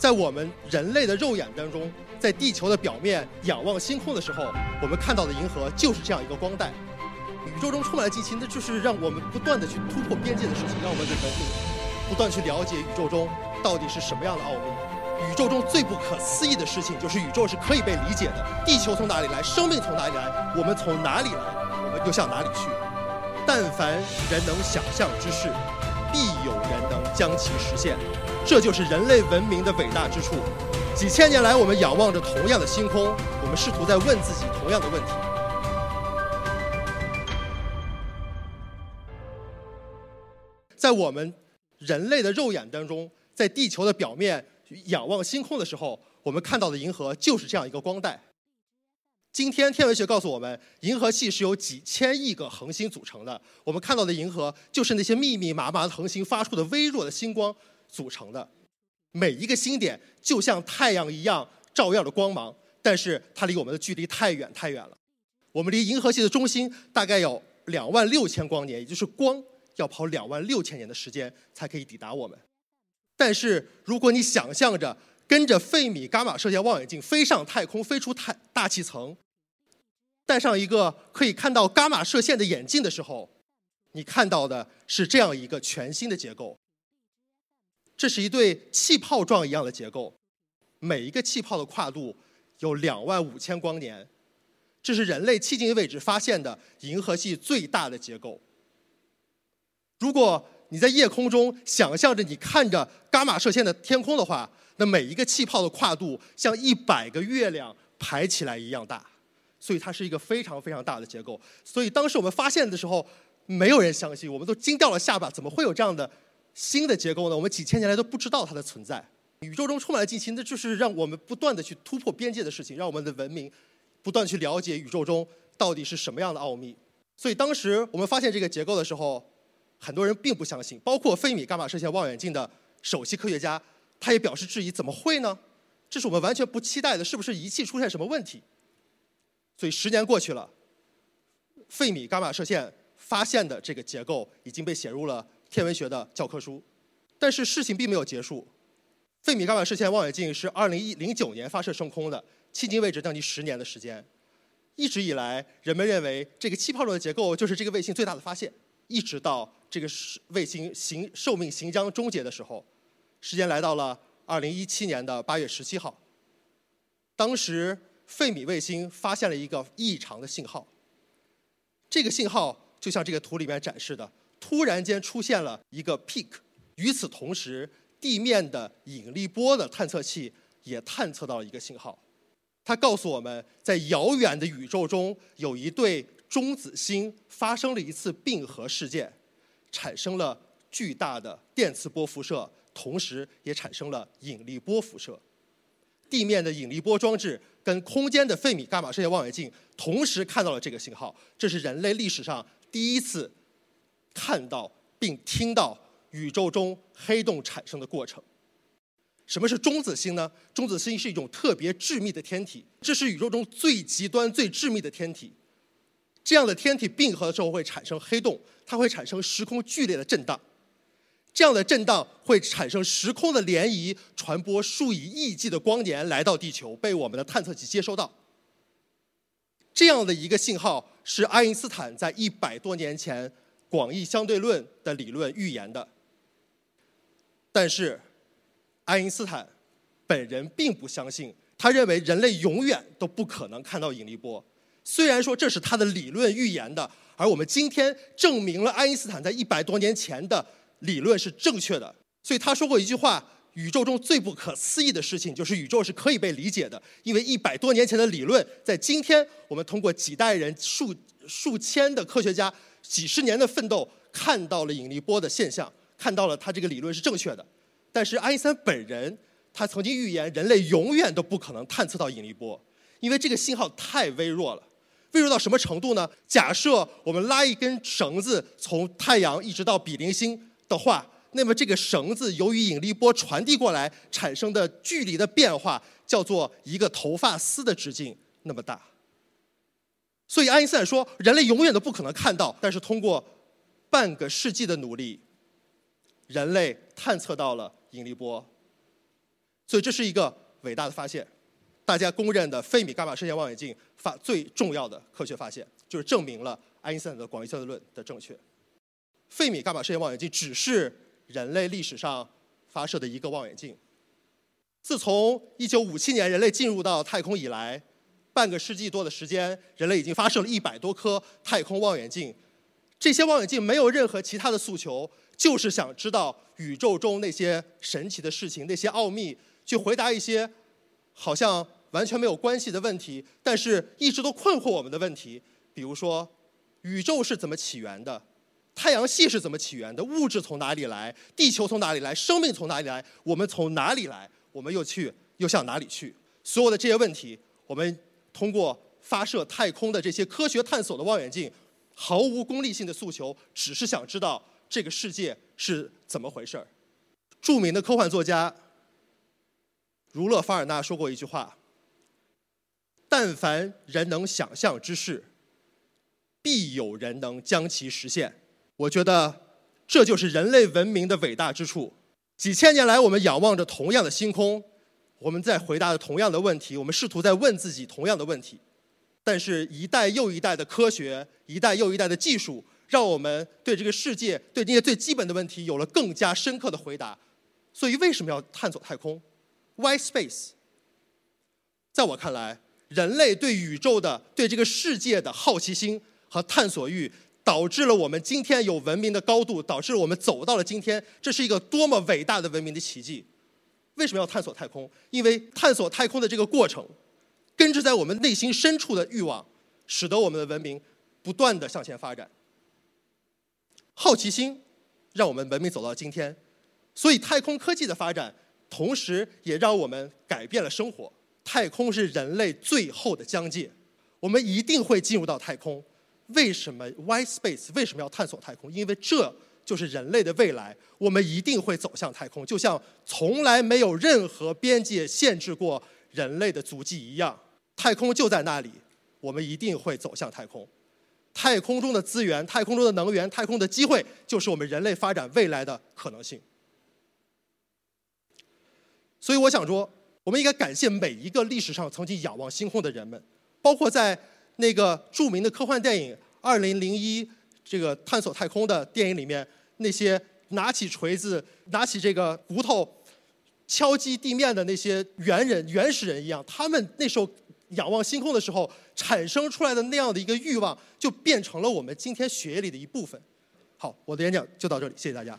在我们人类的肉眼当中，在地球的表面仰望星空的时候，我们看到的银河就是这样一个光带。宇宙中充满了激情，那就是让我们不断的去突破边界的事情，让我们的文明不断去了解宇宙中到底是什么样的奥秘。宇宙中最不可思议的事情，就是宇宙是可以被理解的。地球从哪里来？生命从哪里来？我们从哪里来？我们又向哪里去？但凡人能想象之事，必有人能将其实现。这就是人类文明的伟大之处。几千年来，我们仰望着同样的星空，我们试图在问自己同样的问题。在我们人类的肉眼当中，在地球的表面仰望星空的时候，我们看到的银河就是这样一个光带。今天天文学告诉我们，银河系是由几千亿个恒星组成的。我们看到的银河就是那些密密麻麻的恒星发出的微弱的星光组成的。每一个星点就像太阳一样照耀着光芒，但是它离我们的距离太远太远了。我们离银河系的中心大概有两万六千光年，也就是光要跑两万六千年的时间才可以抵达我们。但是如果你想象着，跟着费米伽马射线望远镜飞上太空，飞出太大气层，戴上一个可以看到伽马射线的眼镜的时候，你看到的是这样一个全新的结构。这是一对气泡状一样的结构，每一个气泡的跨度有两万五千光年。这是人类迄今为止发现的银河系最大的结构。如果你在夜空中想象着你看着伽马射线的天空的话，那每一个气泡的跨度像一百个月亮排起来一样大，所以它是一个非常非常大的结构。所以当时我们发现的时候，没有人相信，我们都惊掉了下巴，怎么会有这样的新的结构呢？我们几千年来都不知道它的存在。宇宙中充满了惊奇，那就是让我们不断的去突破边界的事情，让我们的文明不断去了解宇宙中到底是什么样的奥秘。所以当时我们发现这个结构的时候，很多人并不相信，包括费米伽马射线望远镜的首席科学家。他也表示质疑，怎么会呢？这是我们完全不期待的，是不是仪器出现什么问题？所以十年过去了，费米伽马射线发现的这个结构已经被写入了天文学的教科书。但是事情并没有结束，费米伽马射线望远镜是二零一零九年发射升空的，迄今为止将近十年的时间。一直以来，人们认为这个气泡状的结构就是这个卫星最大的发现，一直到这个卫星行寿命行将终结的时候。时间来到了二零一七年的八月十七号，当时费米卫星发现了一个异常的信号。这个信号就像这个图里面展示的，突然间出现了一个 peak。与此同时，地面的引力波的探测器也探测到了一个信号。它告诉我们在遥远的宇宙中有一对中子星发生了一次并合事件，产生了巨大的电磁波辐射。同时也产生了引力波辐射，地面的引力波装置跟空间的费米伽马射线望远镜同时看到了这个信号，这是人类历史上第一次看到并听到宇宙中黑洞产生的过程。什么是中子星呢？中子星是一种特别致密的天体，这是宇宙中最极端、最致密的天体。这样的天体并合的时候会产生黑洞，它会产生时空剧烈的震荡。这样的震荡会产生时空的涟漪，传播数以亿计的光年来到地球，被我们的探测器接收到。这样的一个信号是爱因斯坦在一百多年前广义相对论的理论预言的。但是，爱因斯坦本人并不相信，他认为人类永远都不可能看到引力波。虽然说这是他的理论预言的，而我们今天证明了爱因斯坦在一百多年前的。理论是正确的，所以他说过一句话：宇宙中最不可思议的事情就是宇宙是可以被理解的。因为一百多年前的理论，在今天我们通过几代人、数数千的科学家、几十年的奋斗，看到了引力波的现象，看到了他这个理论是正确的。但是爱因斯坦本人，他曾经预言人类永远都不可能探测到引力波，因为这个信号太微弱了。微弱到什么程度呢？假设我们拉一根绳子从太阳一直到比邻星。的话，那么这个绳子由于引力波传递过来产生的距离的变化，叫做一个头发丝的直径那么大。所以爱因斯坦说，人类永远都不可能看到，但是通过半个世纪的努力，人类探测到了引力波。所以这是一个伟大的发现，大家公认的费米伽马射线望远镜发最重要的科学发现，就是证明了爱因斯坦的广义相对论的正确。费米伽马射线望远镜只是人类历史上发射的一个望远镜。自从1957年人类进入到太空以来，半个世纪多的时间，人类已经发射了一百多颗太空望远镜。这些望远镜没有任何其他的诉求，就是想知道宇宙中那些神奇的事情、那些奥秘，去回答一些好像完全没有关系的问题，但是一直都困惑我们的问题。比如说，宇宙是怎么起源的？太阳系是怎么起源的？物质从哪里来？地球从哪里来？生命从哪里来？我们从哪里来？我们又去又向哪里去？所有的这些问题，我们通过发射太空的这些科学探索的望远镜，毫无功利性的诉求，只是想知道这个世界是怎么回事儿。著名的科幻作家儒勒·凡尔纳说过一句话：“但凡人能想象之事，必有人能将其实现。”我觉得这就是人类文明的伟大之处。几千年来，我们仰望着同样的星空，我们在回答着同样的问题，我们试图在问自己同样的问题。但是，一代又一代的科学，一代又一代的技术，让我们对这个世界、对这些最基本的问题有了更加深刻的回答。所以，为什么要探索太空？Why space？在我看来，人类对宇宙的、对这个世界的好奇心和探索欲。导致了我们今天有文明的高度，导致我们走到了今天，这是一个多么伟大的文明的奇迹！为什么要探索太空？因为探索太空的这个过程，根植在我们内心深处的欲望，使得我们的文明不断的向前发展。好奇心让我们文明走到今天，所以太空科技的发展，同时也让我们改变了生活。太空是人类最后的疆界，我们一定会进入到太空。为什么 Why Space 为什么要探索太空？因为这就是人类的未来，我们一定会走向太空，就像从来没有任何边界限制过人类的足迹一样。太空就在那里，我们一定会走向太空。太空中的资源、太空中的能源、太空的机会，就是我们人类发展未来的可能性。所以我想说，我们应该感谢每一个历史上曾经仰望星空的人们，包括在。那个著名的科幻电影《二零零一》这个探索太空的电影里面，那些拿起锤子、拿起这个骨头敲击地面的那些猿人、原始人一样，他们那时候仰望星空的时候产生出来的那样的一个欲望，就变成了我们今天血液里的一部分。好，我的演讲就到这里，谢谢大家。